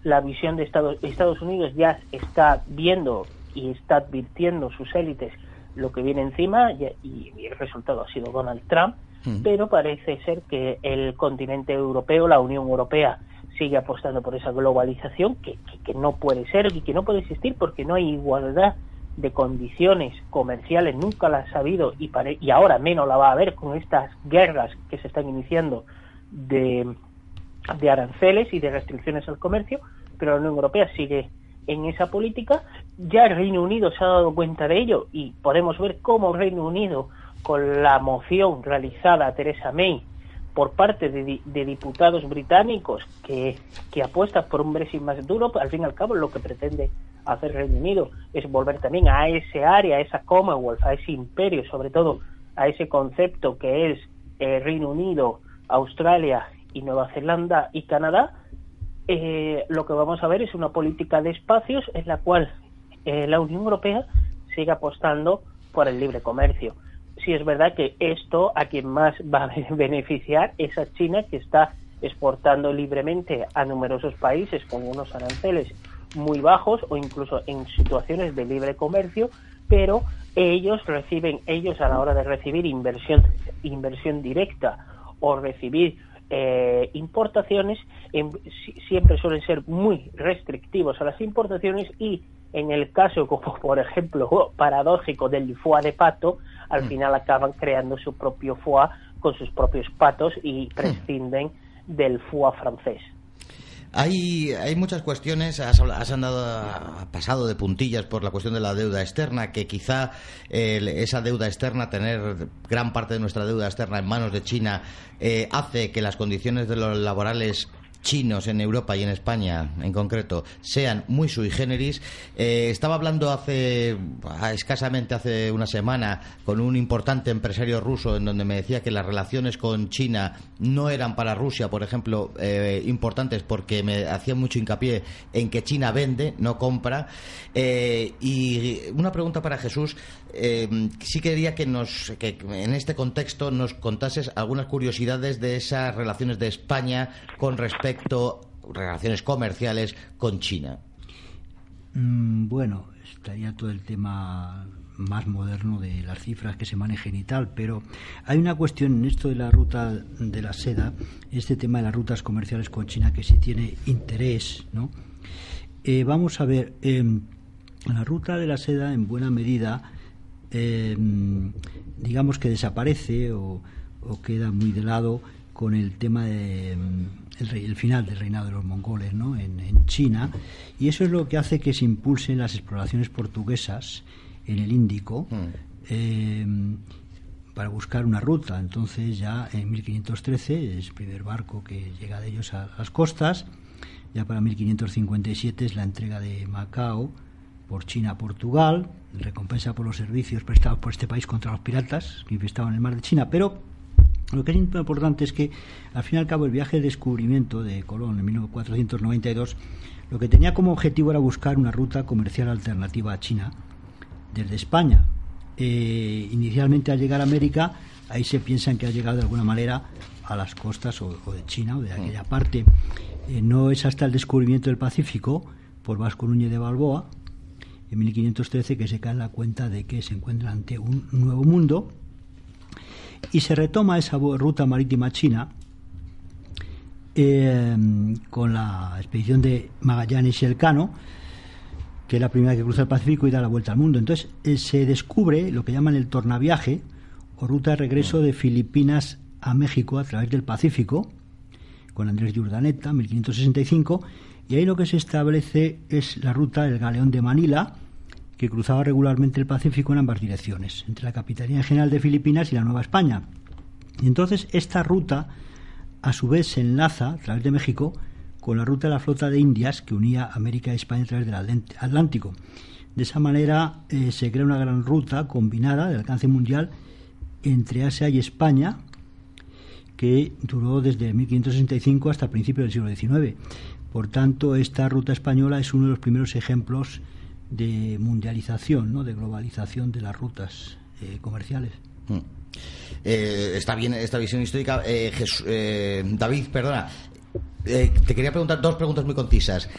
la visión de Estados, Estados Unidos ya está viendo y está advirtiendo sus élites lo que viene encima y, el resultado ha sido Donald Trump, pero parece ser que el continente europeo, la Unión Europea, sigue apostando por esa globalización que, que, no puede ser y que no puede existir porque no hay igualdad de condiciones comerciales, nunca la ha habido y, y ahora menos la va a haber con estas guerras que se están iniciando de de aranceles y de restricciones al comercio, pero la Unión Europea sigue en esa política. Ya el Reino Unido se ha dado cuenta de ello y podemos ver cómo el Reino Unido, con la moción realizada a Theresa May por parte de, diputados británicos que, que apuestan por un Brexit más duro, al fin y al cabo lo que pretende hacer Reino Unido es volver también a ese área, a esa Commonwealth, a ese imperio, sobre todo a ese concepto que es eh, Reino Unido, Australia y Nueva Zelanda y Canadá, eh, lo que vamos a ver es una política de espacios en la cual eh, la Unión Europea sigue apostando por el libre comercio. Si es verdad que esto a quien más va a beneficiar es a China, que está exportando libremente a numerosos países con unos aranceles muy bajos o incluso en situaciones de libre comercio, pero ellos reciben, ellos a la hora de recibir inversión, inversión directa o recibir eh, importaciones siempre suelen ser muy restrictivos a las importaciones y en el caso como por ejemplo paradójico del foie de pato al mm. final acaban creando su propio foie con sus propios patos y mm. prescinden del foie francés hay, hay muchas cuestiones, has, andado, pasado de puntillas por la cuestión de la deuda externa, que quizá esa deuda externa, tener gran parte de nuestra deuda externa en manos de China, eh, hace que las condiciones de los laborales chinos en Europa y en España en concreto sean muy sui generis. Eh, estaba hablando hace ah, escasamente hace una semana con un importante empresario ruso en donde me decía que las relaciones con China no eran para Rusia, por ejemplo, eh, importantes porque me hacía mucho hincapié en que China vende, no compra. Eh, y una pregunta para Jesús. Sí quería que nos que en este contexto nos contases algunas curiosidades de esas relaciones de España con respecto relaciones comerciales con China? Mm, bueno, estaría todo el tema más moderno de las cifras que se manejen y tal, pero hay una cuestión en esto de la ruta de la seda, este tema de las rutas comerciales con China que sí tiene interés, ¿no? Eh, vamos a ver, em, la ruta de la seda en buena medida, em, digamos que desaparece o, o queda muy de lado con el tema de el, final del reinado de los mongoles ¿no? en, China y eso es lo que hace que se impulsen las exploraciones portuguesas en el Índico mm. eh, para buscar una ruta. Entonces ya en 1513 es el primer barco que llega de ellos a las costas, ya para 1557 es la entrega de Macao por China a Portugal, recompensa por los servicios prestados por este país contra los piratas que infestaban el mar de China, pero lo que es importante es que, al fin y al cabo, el viaje de descubrimiento de Colón en 1492 lo que tenía como objetivo era buscar una ruta comercial alternativa a China desde España. Eh, inicialmente, al llegar a América, ahí se piensan que ha llegado de alguna manera a las costas o, de China o de aquella parte. Eh, no es hasta el descubrimiento del Pacífico por Vasco Núñez de Balboa, en 1513, que se cae la cuenta de que se encuentra ante un nuevo mundo y se retoma esa ruta marítima china eh, con la expedición de Magallanes y Elcano, que es la primera que cruza el Pacífico y da la vuelta al mundo. Entonces eh, se descubre lo que llaman el tornaviaje o ruta de regreso de Filipinas a México a través del Pacífico, con Andrés Urdaneta, 1565, y ahí lo que se establece es la ruta del Galeón de Manila, que cruzaba regularmente el Pacífico en ambas direcciones, entre la Capitanía General de Filipinas y la Nueva España. Y entonces esta ruta, a su vez, se enlaza a través de México con la ruta de la flota de Indias que unía América y España a través del Atlántico. De esa manera eh, se crea una gran ruta combinada de alcance mundial entre Asia y España, que duró desde 1565 hasta principios del siglo XIX. Por tanto, esta ruta española es uno de los primeros ejemplos de mundialización, ¿no? de globalización de las rutas eh, comerciales. Mm. Eh, está bien esta visión histórica. Eh, David, perdona, te quería preguntar dos preguntas muy concisas.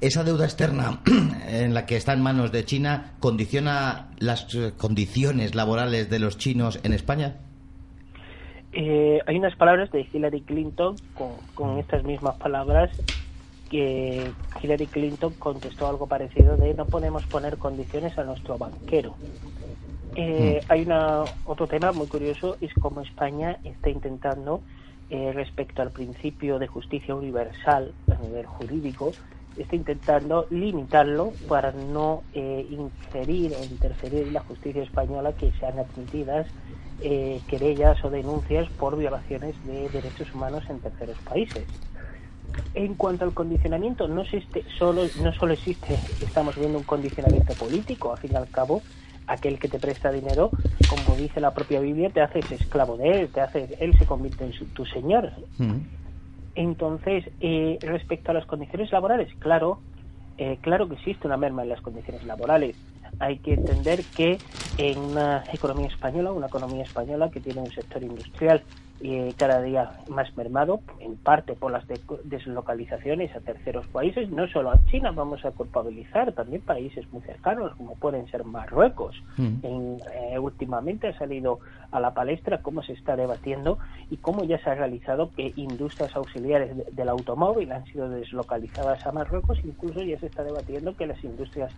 ¿Esa deuda externa en la que está en manos de China condiciona las condiciones laborales de los chinos en España? hay unas palabras de Hillary Clinton con, con estas mismas palabras que Hillary Clinton contestó algo parecido de no podemos poner condiciones a nuestro banquero. Eh, mm. Hay una, otro tema muy curioso, es cómo España está intentando, eh, respecto al principio de justicia universal a nivel jurídico, está intentando limitarlo para no eh, inferir o interferir en la justicia española que sean admitidas eh, querellas o denuncias por violaciones de derechos humanos en terceros países. En cuanto al condicionamiento, no existe solo, no solo existe, estamos viendo un condicionamiento político, al fin y al cabo, aquel que te presta dinero, como dice la propia Biblia, te haces esclavo de él, te hace, él se convierte en tu señor. Mm. Entonces, eh, respecto a las condiciones laborales, claro, eh, claro que existe una merma en las condiciones laborales. Hay que entender que en una economía española, una economía española que tiene un sector industrial y cada día más mermado, en parte por las deslocalizaciones a terceros países, no solo a China, vamos a culpabilizar también países muy cercanos, como pueden ser Marruecos. Mm. En, eh, últimamente ha salido a la palestra cómo se está debatiendo y cómo ya se ha realizado que industrias auxiliares del automóvil han sido deslocalizadas a Marruecos, incluso ya se está debatiendo que las industrias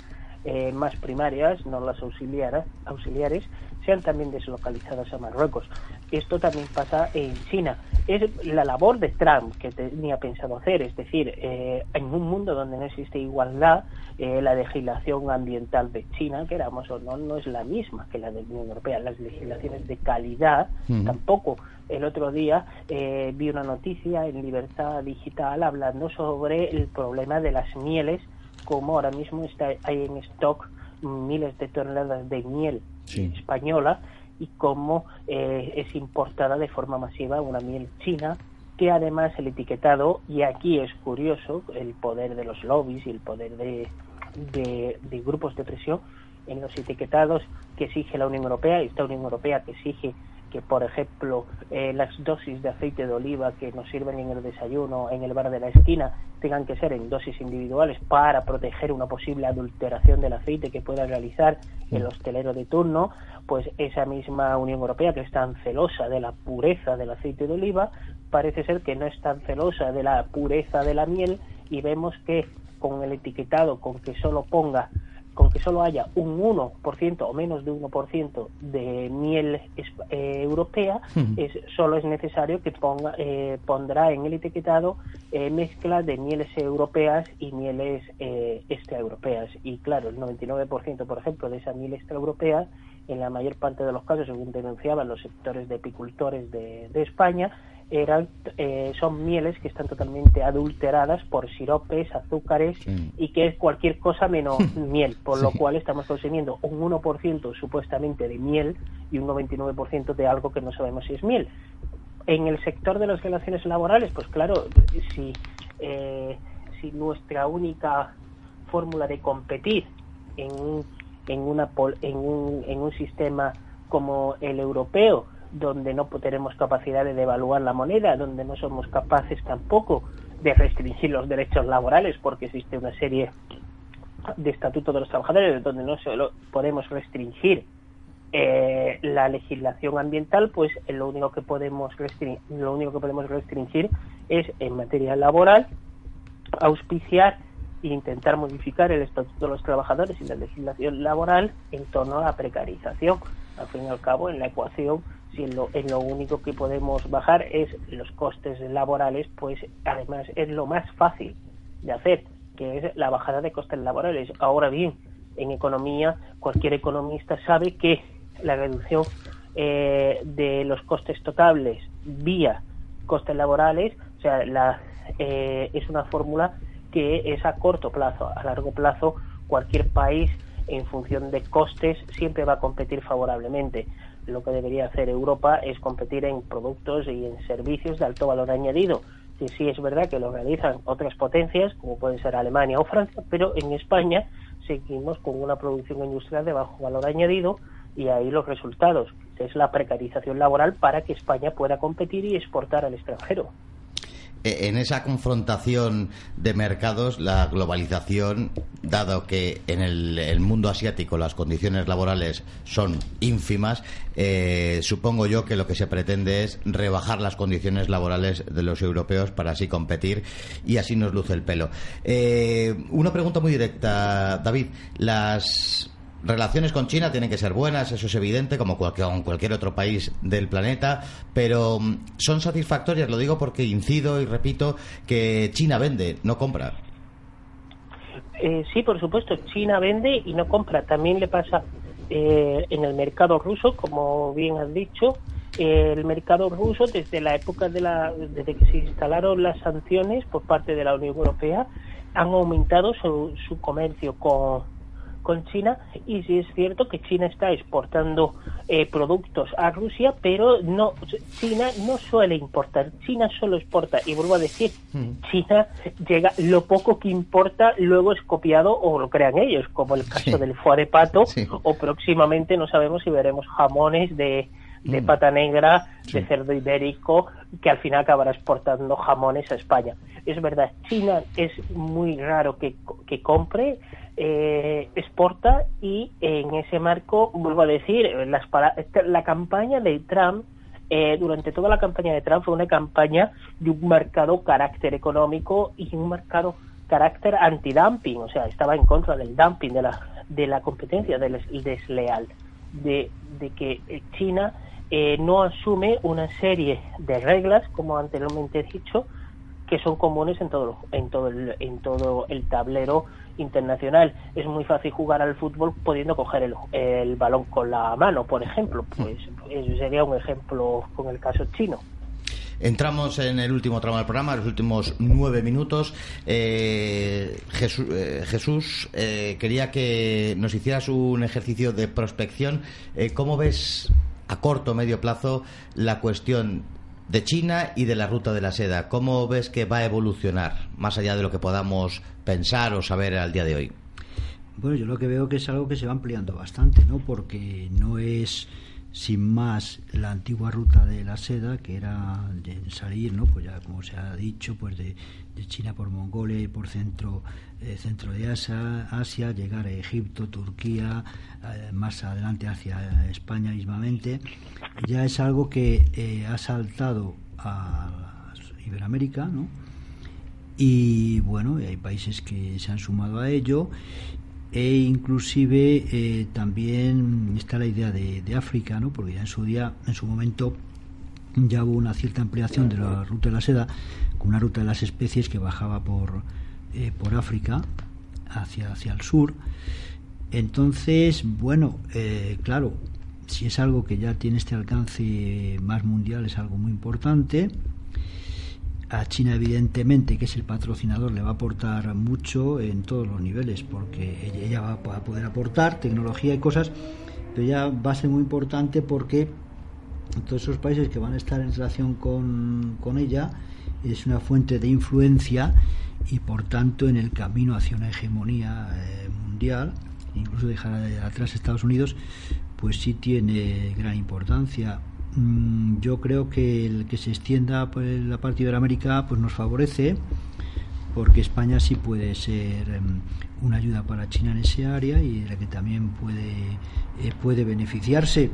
eh, más primarias, no las auxiliares, sean también deslocalizadas a Marruecos. Esto también pasa en China. Es la labor de Trump que tenía pensado hacer, es decir, eh, en un mundo donde no existe igualdad, eh, la legislación ambiental de China, que éramos o no, no es la misma que la de la Unión Europea. Las legislaciones de calidad tampoco. El otro día eh, vi una noticia en Libertad Digital hablando sobre el problema de las mieles, como ahora mismo está, hay en stock miles de toneladas de miel española y cómo eh, es importada de forma masiva una miel china que además el etiquetado, y aquí es curioso el poder de los lobbies y el poder de, de, grupos de presión en los etiquetados que exige la Unión Europea, esta Unión Europea que exige que, por ejemplo, eh, las dosis de aceite de oliva que nos sirven en el desayuno en el bar de la esquina tengan que ser en dosis individuales para proteger una posible adulteración del aceite que pueda realizar el hostelero de turno, pues esa misma Unión Europea que es tan celosa de la pureza del aceite de oliva, parece ser que no es tan celosa de la pureza de la miel y vemos que con el etiquetado con que solo ponga con que solo haya un 1% o menos de 1% de miel eh, europea, es, solo es necesario que ponga, eh, pondrá en el etiquetado eh, mezcla de mieles europeas y mieles extraeuropeas. Y claro, el 99%, por ejemplo, de esa miel extraeuropea, en la mayor parte de los casos, según denunciaban los sectores de apicultores de España, eran eh, son mieles que están totalmente adulteradas por siropes, azúcares y que es cualquier cosa menos miel, por lo cual estamos consumiendo un 1% supuestamente de miel y un 99% de algo que no sabemos si es miel. En el sector de las relaciones laborales, pues claro, si, eh, si nuestra única fórmula de competir en en, una, en, un, en un sistema como el europeo donde no tenemos capacidad de devaluar la moneda, donde no somos capaces tampoco de restringir los derechos laborales, porque existe una serie de estatutos de los trabajadores donde no solo podemos restringir eh, la legislación ambiental, pues lo único que podemos restringir, lo único que podemos restringir es en materia laboral auspiciar e intentar modificar el estatuto de los trabajadores y la legislación laboral en torno a la precarización. Al fin y al cabo, en la ecuación si en lo, lo único que podemos bajar es los costes laborales, pues además es lo más fácil de hacer, que es la bajada de costes laborales. Ahora bien, en economía, cualquier economista sabe que la reducción eh, de los costes totables vía costes laborales, o sea, la, eh, es una fórmula que es a corto plazo. A largo plazo, cualquier país, en función de costes, siempre va a competir favorablemente lo que debería hacer Europa es competir en productos y en servicios de alto valor añadido. Que sí es verdad que lo realizan otras potencias, como pueden ser Alemania o Francia, pero en España seguimos con una producción industrial de bajo valor añadido y ahí los resultados es la precarización laboral para que España pueda competir y exportar al extranjero. E, en esa confrontación de mercados, la globalización, dado que en el, mundo asiático las condiciones laborales son ínfimas, eh, supongo yo que lo que se pretende es rebajar las condiciones laborales de los europeos para así competir y así nos luce el pelo. Eh, una pregunta muy directa, David. Las relaciones con China tienen que ser buenas, eso es evidente, como cualquier, cualquier otro país del planeta, pero mm, son satisfactorias, lo digo porque incido y repito que China vende, no compra. Eh, sí, por supuesto, China vende y no compra. También le pasa eh, en el mercado ruso, como bien has dicho. el mercado ruso, desde la época de la, desde que se instalaron las sanciones por parte de la Unión Europea, han aumentado su, su comercio con, con China y sí es cierto que China está exportando eh, productos a Rusia, pero no China no suele importar, China solo exporta y vuelvo a decir, mm. China llega lo poco que importa luego es copiado o lo crean ellos, como el caso del foie de pato o próximamente no sabemos si veremos jamones de de mm. pata negra, de cerdo ibérico, que al final acabará exportando jamones a España. Es verdad, China es muy raro que, que compre, eh, exporta y en ese marco, vuelvo a decir, las, la campaña de Trump, eh, durante toda la campaña de Trump fue una campaña de un marcado carácter económico y un marcado carácter antidumping, o sea, estaba en contra del dumping, de la, de la competencia del desleal, de, de que China eh, no asume una serie de reglas, como anteriormente he dicho, que son comunes en todo, en todo, el, en todo el tablero internacional. Es muy fácil jugar al fútbol pudiendo coger el, el balón con la mano, por ejemplo. Pues eso sería un ejemplo con el caso chino. Entramos en el último tramo del programa, los últimos nueve minutos. Eh, Jesús, eh, eh, quería que nos hicieras un ejercicio de prospección. ¿Cómo ves a corto o medio plazo la cuestión de China y de la ruta de la seda. ¿Cómo ves que va a evolucionar, más allá de lo que podamos pensar o saber al día de hoy? Bueno, yo lo que veo que es algo que se va ampliando bastante, ¿no? Porque no es sin más la antigua ruta de la seda que era de salir no pues ya como se ha dicho pues de, China por Mongolia y por centro eh, centro de Asia, Asia llegar a Egipto Turquía eh, más adelante hacia España mismamente. Ya es algo que eh, ha saltado a Iberoamérica ¿no? y bueno hay países que se han sumado a ello e inclusive eh, también está la idea de, África, ¿no? porque ya en su día, en su momento, ya hubo una cierta ampliación de la ruta de la seda, con una ruta de las especies que bajaba por, eh, por África hacia, hacia el sur. Entonces, bueno, eh, claro, si es algo que ya tiene este alcance más mundial, es algo muy importante. A China, evidentemente, que es el patrocinador, le va a aportar mucho en todos los niveles, porque ella va a poder aportar tecnología y cosas, pero ya va a ser muy importante porque todos esos países que van a estar en relación con, con ella es una fuente de influencia y, por tanto, en el camino hacia una hegemonía eh, mundial, incluso dejar atrás Estados Unidos, pues sí tiene gran importancia. Mm, yo creo que el que se extienda por la parte de Iberoamérica pues nos favorece porque España sí puede ser em, una ayuda para China en ese área y de la que también puede eh, puede beneficiarse.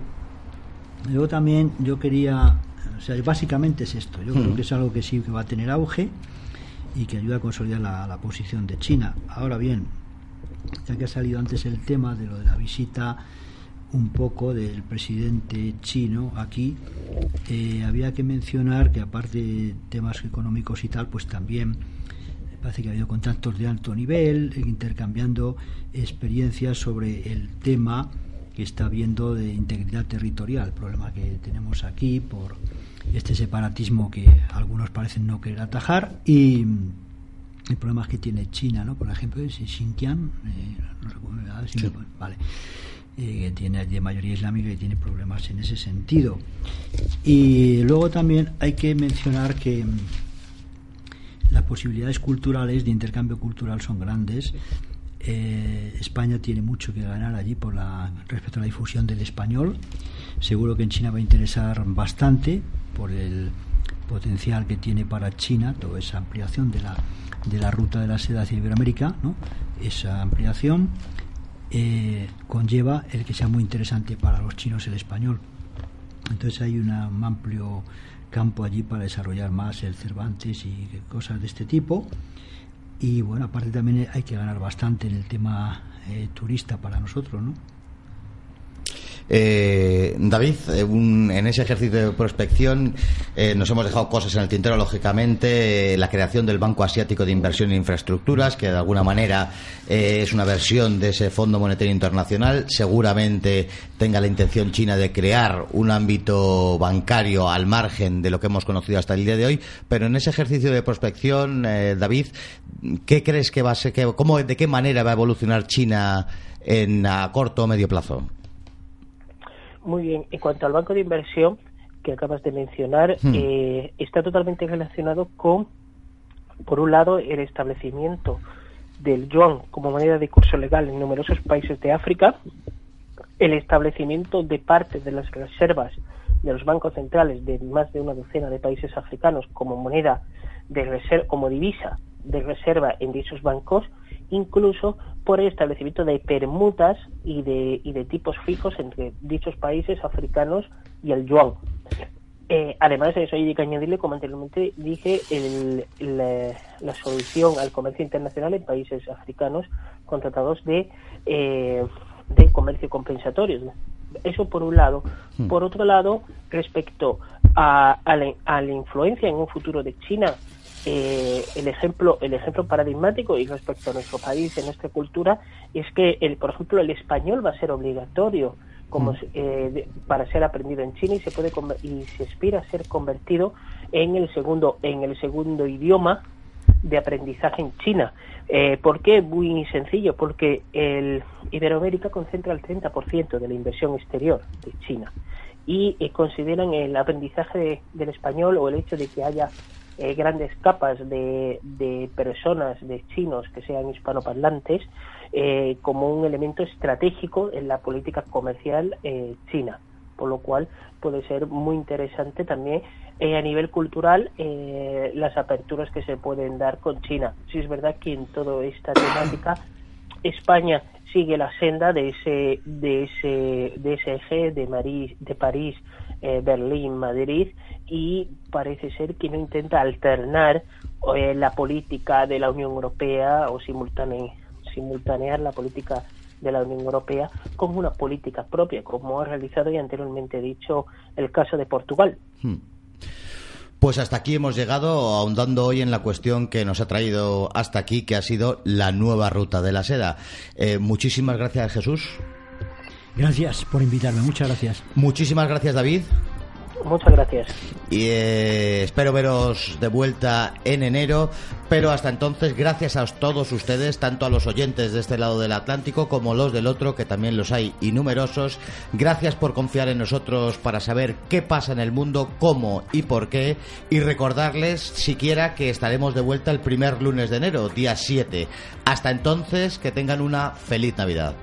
Luego también yo quería, o sea, básicamente es esto. Yo creo mm. que es algo que sí que va a tener auge y que ayuda a consolidar la, la posición de China. Ahora bien, ya que ha salido antes el tema de lo de la visita un poco del presidente chino aquí, eh, había que mencionar que aparte de temas económicos y tal, pues también parece que ha habido contactos de alto nivel, intercambiando experiencias sobre el tema que está habiendo de integridad territorial, el problema que tenemos aquí por este separatismo que algunos parecen no querer atajar y el problema que tiene China, ¿no? Por ejemplo, es Xinjiang, eh, no recuerdo, sí. vale que tiene mayoría islámica y tiene problemas en ese sentido. Y luego también hay que mencionar que mm, las posibilidades culturales de intercambio cultural son grandes. Eh, España tiene mucho que ganar allí por la respecto a la difusión del español. Seguro que en China va a interesar bastante por el potencial que tiene para China toda esa ampliación de la de la ruta de la seda hacia Iberoamérica, ¿no? Esa ampliación eh, conlleva el que sea muy interesante para los chinos el español. Entonces hay un amplio campo allí para desarrollar más el Cervantes y cosas de este tipo. Y bueno, aparte también hay que ganar bastante en el tema eh, turista para nosotros, ¿no? Eh, David, eh, en ese ejercicio de prospección eh, nos hemos dejado cosas en el tintero, lógicamente, la creación del Banco Asiático de Inversión en Infraestructuras, que de alguna manera es una versión de ese Fondo Monetario Internacional. Seguramente tenga la intención China de crear un ámbito bancario al margen de lo que hemos conocido hasta el día de hoy. Pero en ese ejercicio de prospección, David, ¿qué crees que va a ser, cómo, de qué manera va a evolucionar China en a corto o medio plazo? Muy bien. En cuanto al banco de inversión que acabas de mencionar, hmm. eh, está totalmente relacionado con, por un lado, el establecimiento del yuan como moneda de curso legal en numerosos países de África, el establecimiento de parte de las reservas de los bancos centrales de más de una docena de países africanos como moneda de reserva, como divisa de reserva en dichos bancos, incluso por el establecimiento de permutas y de, y de tipos fijos entre dichos países africanos y el yuan. Eh, además de eso, hay que añadirle, como anteriormente dije, el, la, solución al comercio internacional en países africanos con tratados de, eh, de comercio compensatorios. Eso por un lado. Hmm. Por otro lado, respecto a, a, la, a la influencia en un futuro de China eh, el ejemplo el ejemplo paradigmático y respecto a nuestro país y nuestra cultura es que el por ejemplo el español va a ser obligatorio como mm. eh, para ser aprendido en China y se puede y se aspira a ser convertido en el segundo en el segundo idioma de aprendizaje en China. Eh, ¿Por qué? Muy sencillo, porque el Iberoamérica concentra el 30% de la inversión exterior de China y eh, consideran el aprendizaje del español o el hecho de que haya eh, grandes capas de, de, personas, de chinos que sean hispanoparlantes, eh, como un elemento estratégico en la política comercial eh, china, por lo cual puede ser muy interesante también a nivel cultural las aperturas que se pueden dar con China. Si es verdad que en toda esta temática España sigue la senda de ese de ese de ese eje de, Marís, de París eh, Berlín, Madrid y parece ser que no intenta alternar eh, la política de la Unión Europea o simultanear la política de la Unión Europea con una política propia, como ha realizado y anteriormente dicho el caso de Portugal. Hmm. Pues hasta aquí hemos llegado, ahondando hoy en la cuestión que nos ha traído hasta aquí, que ha sido la nueva ruta de la seda. Eh, muchísimas gracias, Jesús. Gracias por invitarme, muchas gracias. Muchísimas gracias, David. Muchas gracias. Y eh, espero veros de vuelta en enero. Pero hasta entonces, gracias a todos ustedes, tanto a los oyentes de este lado del Atlántico como los del otro, que también los hay y numerosos. Gracias por confiar en nosotros para saber qué pasa en el mundo, cómo y por qué. Y recordarles siquiera que estaremos de vuelta el primer lunes de enero, día 7. Hasta entonces, que tengan una feliz Navidad.